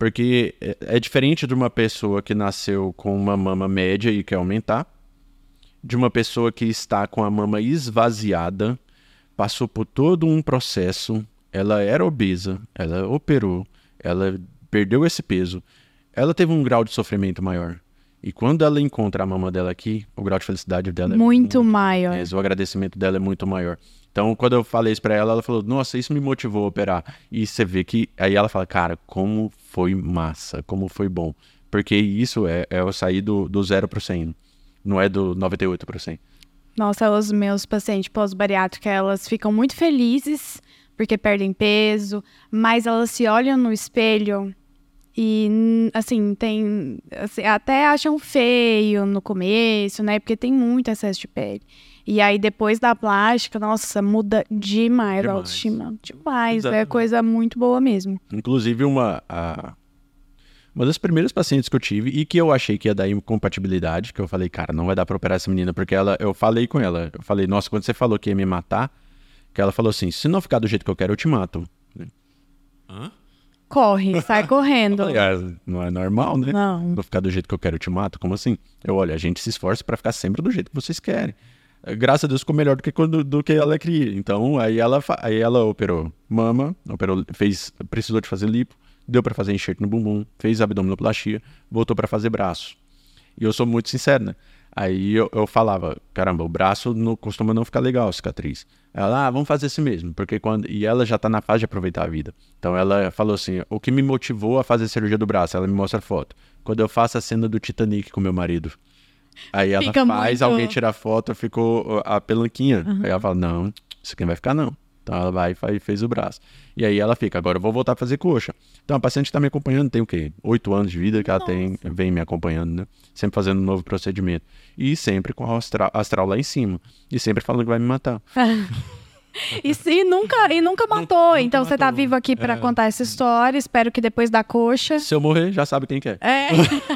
Porque é, é diferente de uma pessoa que nasceu com uma mama média e quer aumentar, de uma pessoa que está com a mama esvaziada, passou por todo um processo, ela era obesa, ela operou, ela perdeu esse peso, ela teve um grau de sofrimento maior. E quando ela encontra a mama dela aqui, o grau de felicidade dela é Muito maior. é, o agradecimento dela é muito maior. Então, quando eu falei isso pra ela, ela falou: Nossa, isso me motivou a operar. E você vê que. Aí ela fala: Cara, como foi massa, como foi bom. Porque isso é, é eu sair do, do 0 pro 100, não é do 98 pro 100. Nossa, os meus pacientes pós-bariátrica, elas ficam muito felizes porque perdem peso, mas elas se olham no espelho e, assim, tem. assim, até acham feio no começo, né? Porque tem muito excesso de pele. E aí, depois da plástica, nossa, muda demais, a Demais. autoestima. Demais. É coisa muito boa mesmo. Inclusive, uma, a- uma das primeiras pacientes que eu tive e que eu achei que ia dar incompatibilidade, que eu falei, cara, não vai dar pra operar essa menina, porque ela, eu falei com ela, eu falei, nossa, quando você falou que ia me matar, que ela falou assim, se não ficar do jeito que eu quero, eu te mato. Corre, sai correndo. Ah, não é normal, né? Não. Não ficar do jeito que eu quero, eu te mato? Como assim? Eu, olha, a gente se esforça pra ficar sempre do jeito que vocês querem. Eh, Graças a Deus ficou melhor do que quando do que ela queria. Então, aí ela, aí ela operou mama, operou, fez, precisou de fazer lipo, deu pra fazer enxerto no bumbum, fez abdominoplastia, voltou pra fazer braço. E eu sou muito sincero, né? Aí eu, eu falava, caramba, o braço não, costuma não ficar legal, a cicatriz. Ela, ah, vamos fazer esse mesmo, porque quando. E ela já tá na fase de aproveitar a vida. Então ela falou assim: o que me motivou a fazer a cirurgia do braço? Ela me mostra a foto. Quando eu faço a cena do Titanic com meu marido. Aí ela Fica faz, muito- alguém tira a foto, ficou a pelanquinha. Uhum. Aí ela fala: não, isso aqui não vai ficar, não. Então ela vai e fez o braço. E aí ela fica, agora eu vou voltar a fazer coxa. Então a paciente tá me acompanhando, tem o quê? Oito anos de vida que ela tem, vem me acompanhando, né? Sempre fazendo um novo procedimento. E sempre com a astral, astral lá em cima. E sempre falando que vai me matar. E, se nunca, e nunca matou. então você tá matou. vivo aqui pra contar essa história. Espero que depois da coxa. Se eu morrer, já sabe quem que é. É.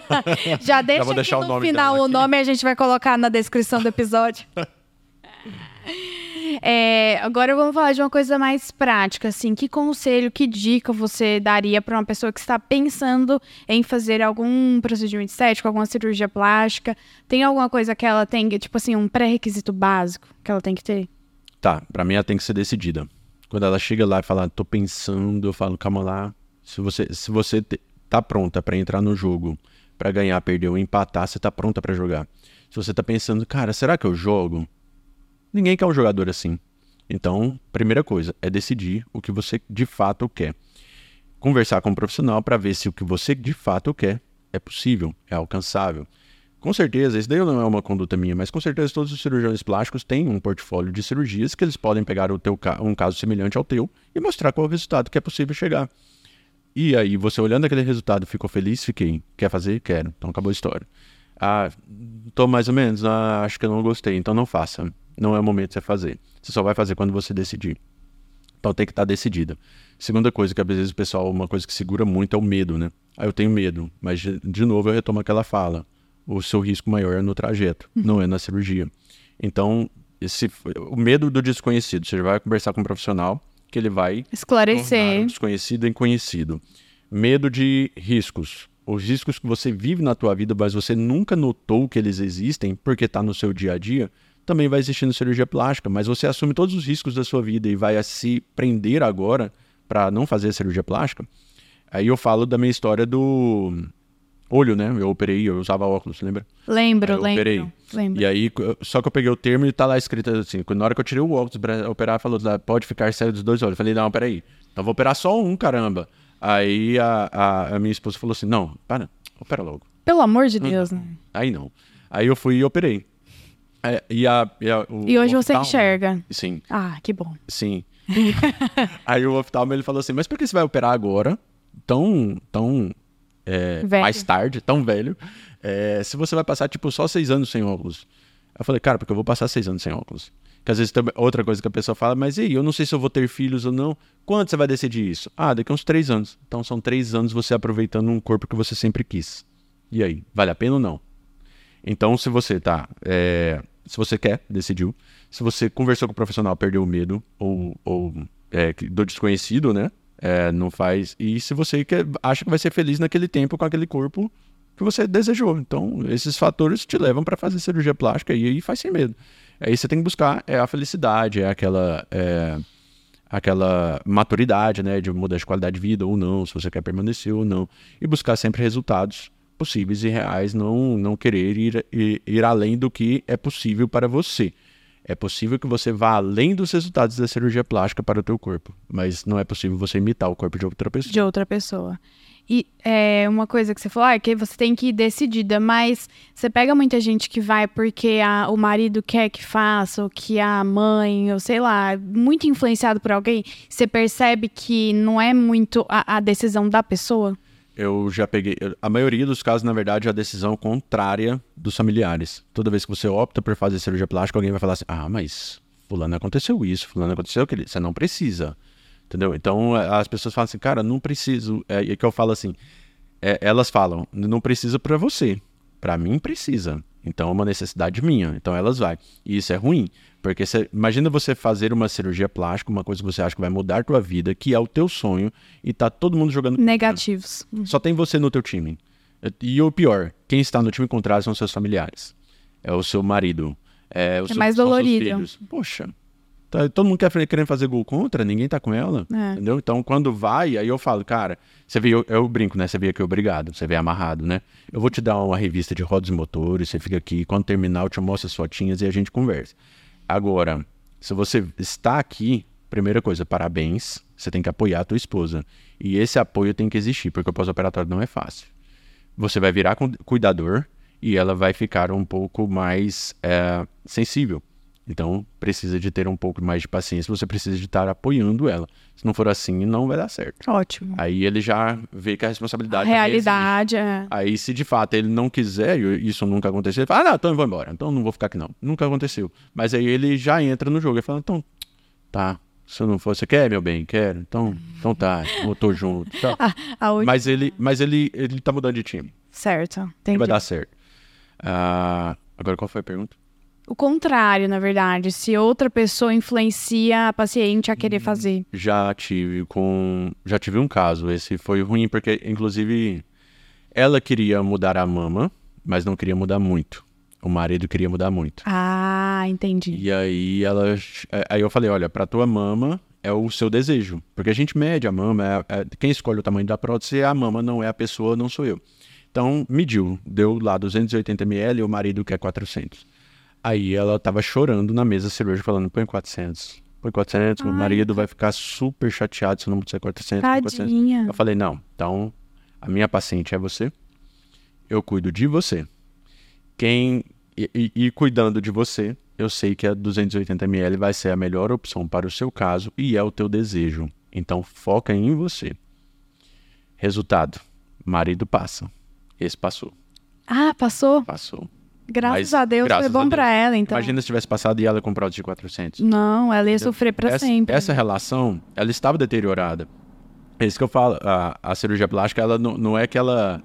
Já deixa aqui deixar o no nome final o nome e a gente vai colocar na descrição do episódio. É, agora vamos falar de uma coisa mais prática, assim. Que conselho, que dica você daria para uma pessoa que está pensando em fazer algum procedimento estético, alguma cirurgia plástica? Tem alguma coisa que ela tem, tipo assim, um pré-requisito básico que ela tem que ter? Tá, pra mim ela tem que ser decidida. Quando ela chega lá e fala, tô pensando, eu falo, calma lá. Se você, se você tá pronta pra entrar no jogo, pra ganhar, perder ou empatar, você tá pronta pra jogar. Se você tá pensando, cara, será que eu jogo? Ninguém quer um jogador assim. Então, primeira coisa é decidir o que você de fato quer. Conversar com um profissional pra ver se o que você de fato quer é possível, é alcançável. Com certeza, isso daí não é uma conduta minha, mas com certeza todos os cirurgiões plásticos têm um portfólio de cirurgias que eles podem pegar o teu, um caso semelhante ao teu e mostrar qual é o resultado que é possível chegar. E aí, você olhando aquele resultado, ficou feliz? Fiquei. Quer fazer? Quero. Então acabou a história. Ah, tô mais ou menos. Ah, acho que eu não gostei. Então não faça. Não é o momento de você fazer. Você só vai fazer quando você decidir. Então tem que estar decidida. Segunda coisa que às vezes o pessoal, uma coisa que segura muito é o medo, né? Ah, eu tenho medo, mas de novo eu retomo aquela fala. O seu risco maior é no trajeto, não é na cirurgia. Então, esse, o medo do desconhecido, você vai conversar com um profissional que ele vai tornar o Esclarecer. desconhecido em conhecido. Medo de riscos. Os riscos que você vive na tua vida, mas você nunca notou que eles existem porque está no seu dia a dia, também vai existir no cirurgia plástica, mas você assume todos os riscos da sua vida e vai a se prender agora para não fazer cirurgia plástica. Aí eu falo da minha história do olho, né? Eu operei, eu usava óculos, lembra? Lembro, Aí eu operei. lembro. lembro. E aí, só que eu peguei o termo e tá lá escrito assim, na hora que eu tirei o óculos pra operar, falou, pode ficar cego dos dois olhos. Eu falei, não, peraí, então vou operar só um, caramba. Aí a, a, a minha esposa falou assim, não, para, opera logo. Pelo amor de Deus, né? Aí não. Aí eu fui e operei. É, e, a, e, a- o- E hoje o você enxerga. Sim, Ah, que bom. sim. aí o oftalmo ele falou assim, mas por que você vai operar agora, tão, tão é, mais tarde, tão velho, é, se você vai passar, tipo, só seis anos sem óculos? Eu falei, cara, porque eu vou passar seis anos sem óculos. Que às vezes também, outra coisa que a pessoa fala, mas e aí, eu não sei se eu vou ter filhos ou não. Quando você vai decidir isso? Ah, daqui a uns três anos. Então são três anos você aproveitando um corpo que você sempre quis. E aí, vale a pena ou não? Então, se você tá. é, se você quer, decidiu. Se você conversou com o profissional, perdeu o medo, ou, ou é, do desconhecido, né? É, não faz. E se você quer, acha que vai ser feliz naquele tempo com aquele corpo que você desejou. Então, esses fatores te levam para fazer cirurgia plástica e aí faz sem medo. Aí você tem que buscar é a felicidade, é aquela. é, aquela maturidade, né, de mudar de qualidade de vida ou não, se você quer permanecer ou não, e buscar sempre resultados possíveis e reais, não, não querer ir, ir, ir além do que é possível para você. É possível que você vá além dos resultados da cirurgia plástica para o teu corpo, mas não é possível você imitar o corpo de outra pessoa. de outra pessoa. E é uma coisa que você falou, ah, é que você tem que ir decidida, mas você pega muita gente que vai porque a- o marido quer que faça, ou que a mãe, ou sei lá, muito influenciado por alguém, você percebe que não é muito a, a decisão da pessoa? Eu já peguei. A maioria dos casos, na verdade, é a decisão contrária dos familiares. Toda vez que você opta por fazer cirurgia plástica, alguém vai falar assim: ah, mas Fulano aconteceu isso, Fulano aconteceu aquilo. Você não precisa. Entendeu? Então a- as pessoas falam assim: cara, não preciso. É, e que eu falo assim: é, elas falam, não precisa pra você. Pra mim, precisa. Então é uma necessidade minha. Então elas vai. E isso é ruim. Porque você, imagina você fazer uma cirurgia plástica, uma coisa que você acha que vai mudar a tua vida, que é o teu sonho, e tá todo mundo jogando Negativos. só tem você no teu time. E o pior, quem está no time contrário são seus familiares. É o seu marido. É, o seu- mais dolorido. Poxa, Tá- todo mundo quer, querendo fazer gol contra, ninguém tá com ela. É. Entendeu? Então, quando vai, aí eu falo, cara, você veio, eu brinco, né? Você veio aqui obrigado, você veio amarrado, né? Eu vou te dar uma revista de rodas e motores, você fica aqui, quando terminar, eu te mostro as fotinhas e a gente conversa. Agora, se você está aqui, primeira coisa, parabéns, você tem que apoiar a tua esposa. E esse apoio tem que existir, porque o pós-operatório não é fácil. Você vai virar cu- cuidador e ela vai ficar um pouco mais é, sensível. Então, precisa de ter um pouco mais de paciência, você precisa de estar apoiando ela. Se não for assim, não vai dar certo. Ótimo. Aí ele já vê que a A responsabilidade também realidade é. Aí, se de fato ele não quiser, e isso nunca aconteceu, ele fala, ah, não, então eu vou embora, então eu não vou ficar aqui não. Nunca aconteceu. Mas aí ele já entra no jogo e fala, então, tá, se eu não for, você quer, meu bem? Quero. Então, então tá, eu tô junto. Tá. A última. Mas ele, mas ele, ele tá mudando de time. Certo. E Entendi. vai dar certo. Ah, agora, qual foi a pergunta? O contrário, na verdade. Se outra pessoa influencia a paciente a Hum. querer fazer. Já tive com. Já tive um caso. Esse foi ruim, porque, inclusive, ela queria mudar a mama, mas não queria mudar muito. O marido queria mudar muito. Ah, entendi. E aí ela. Aí eu falei, olha, pra tua mama é o seu desejo. Porque a gente mede a mama, é- é- quem escolhe o tamanho da prótese é a mama, não é a pessoa, não sou eu. Então, mediu, deu lá 280 ml e o marido quer 400. Aí ela tava chorando na mesa cirúrgica, falando, põe 400. Põe 400, o Ai, marido vai ficar super chateado se não puser 400. põe 400. Tadinha. Eu falei, não, então a minha paciente é você, eu cuido de você. Quem. E, e- e cuidando de você, eu sei que a 280ml vai ser a melhor opção para o seu caso e é o teu desejo. Então foca em você. Resultado: marido passa. Esse passou. Ah, passou? Passou. Graças Mas, a Deus graças foi bom a Deus. pra ela, então. Imagina se tivesse passado e ela com prótese de 400. Não, ela ia sofrer pra essa, sempre. essa relação, ela estava deteriorada. É isso que eu falo. A, a cirurgia plástica, ela não, não é que ela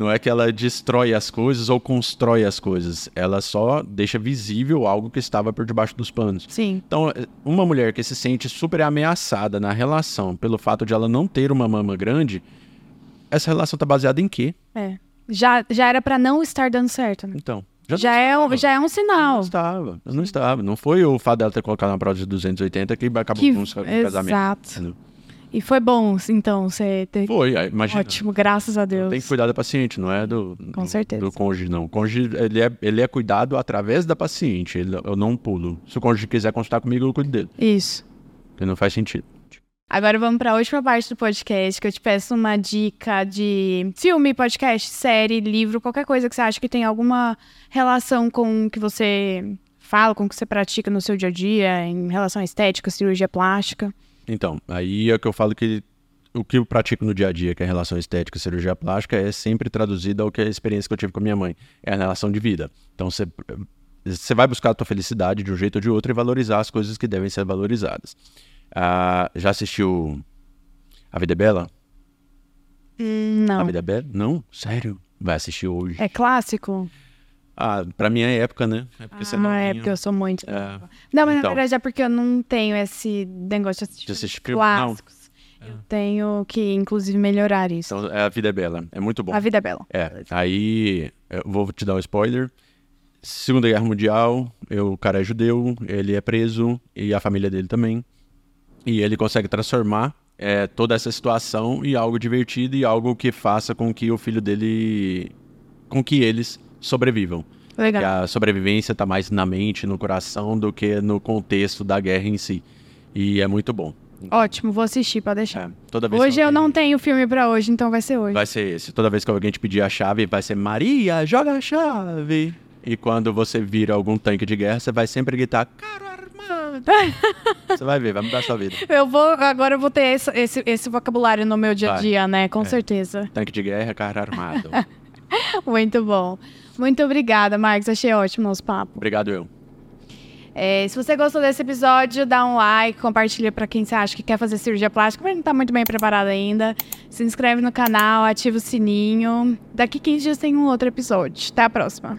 não é que ela destrói as coisas ou constrói as coisas. Ela só deixa visível algo que estava por debaixo dos panos. Sim. Então, uma mulher que se sente super ameaçada na relação pelo fato de ela não ter uma mama grande, essa relação tá baseada em quê? É. Já, já era pra não estar dando certo, né? Então, Já, é, um, já é um Não sinal. estava, não estava. Não foi o fato dela ter colocado uma prótese de 280 que acabou Que, com o casamento. exato. E foi bom, então, você ter... Foi, imagina. Ótimo, graças a Deus. Tem que cuidar da paciente, não é do, Com certeza. do cônjuge, não. O cônjuge, ele é, ele é cuidado através da paciente. Ele- eu não pulo. Se o cônjuge quiser consultar comigo, eu cuido dele. Isso. Porque não faz sentido. Agora vamos para a última parte do podcast, que eu te peço uma dica de filme, podcast, série, livro, qualquer coisa que você acha que tem alguma relação com o que você fala, com o que você pratica no seu dia a dia, em relação à estética, cirurgia plástica. Então, aí é que eu falo que o que eu pratico no dia a dia, que é a relação estética e cirurgia plástica, é sempre traduzido ao que é a experiência que eu tive com a minha mãe. É a relação de vida. Então, você, você vai buscar a tua felicidade de um jeito ou de outro e valorizar as coisas que devem ser valorizadas. Ah, já assistiu A Vida é Bela? Hum, A não. Vida é Bela? Não? Sério? Vai assistir hoje. É clássico? Ah, pra mim é época, né? É porque você Ah, não é porque eu sou muito. É, Não, mas Então. na verdade é porque eu não tenho esse negócio de assistir, De assistir filme? Não. clássicos. Eu tenho que, inclusive, melhorar isso. então, é, A Vida é Bela. É muito bom. A vida é bela. É, aí eu vou te dar um spoiler. Segunda Guerra Mundial, eu- o cara é judeu, ele é preso e a família dele também. E ele consegue transformar é, toda essa situação em algo divertido e algo que faça com que o filho dele. com que eles sobrevivam. Que Legal. a sobrevivência tá mais na mente, no coração, do que no contexto da guerra em si. E é muito bom. Ótimo, vou assistir, pode deixar. É, Hoje que eu alguém- não tenho filme pra hoje, então vai ser hoje. Vai ser esse. Toda vez que alguém te pedir a chave, vai ser Maria, joga a chave. E quando você vira algum tanque de guerra, você vai sempre gritar. Você vai ver, vai mudar a sua vida. Eu vou, agora eu vou ter esse, esse, esse vocabulário no meu dia a dia, né? Com É. certeza. Tanque de guerra, cara armado. Muito bom. Muito obrigada, Marcos. Achei ótimo o nosso papo. Obrigado eu. É, se você gostou desse episódio, dá um like, compartilha pra quem você acha que quer fazer cirurgia plástica, mas não tá muito bem preparado ainda. Se inscreve no canal, ativa o sininho. Daqui 15 dias tem um outro episódio. Até a próxima.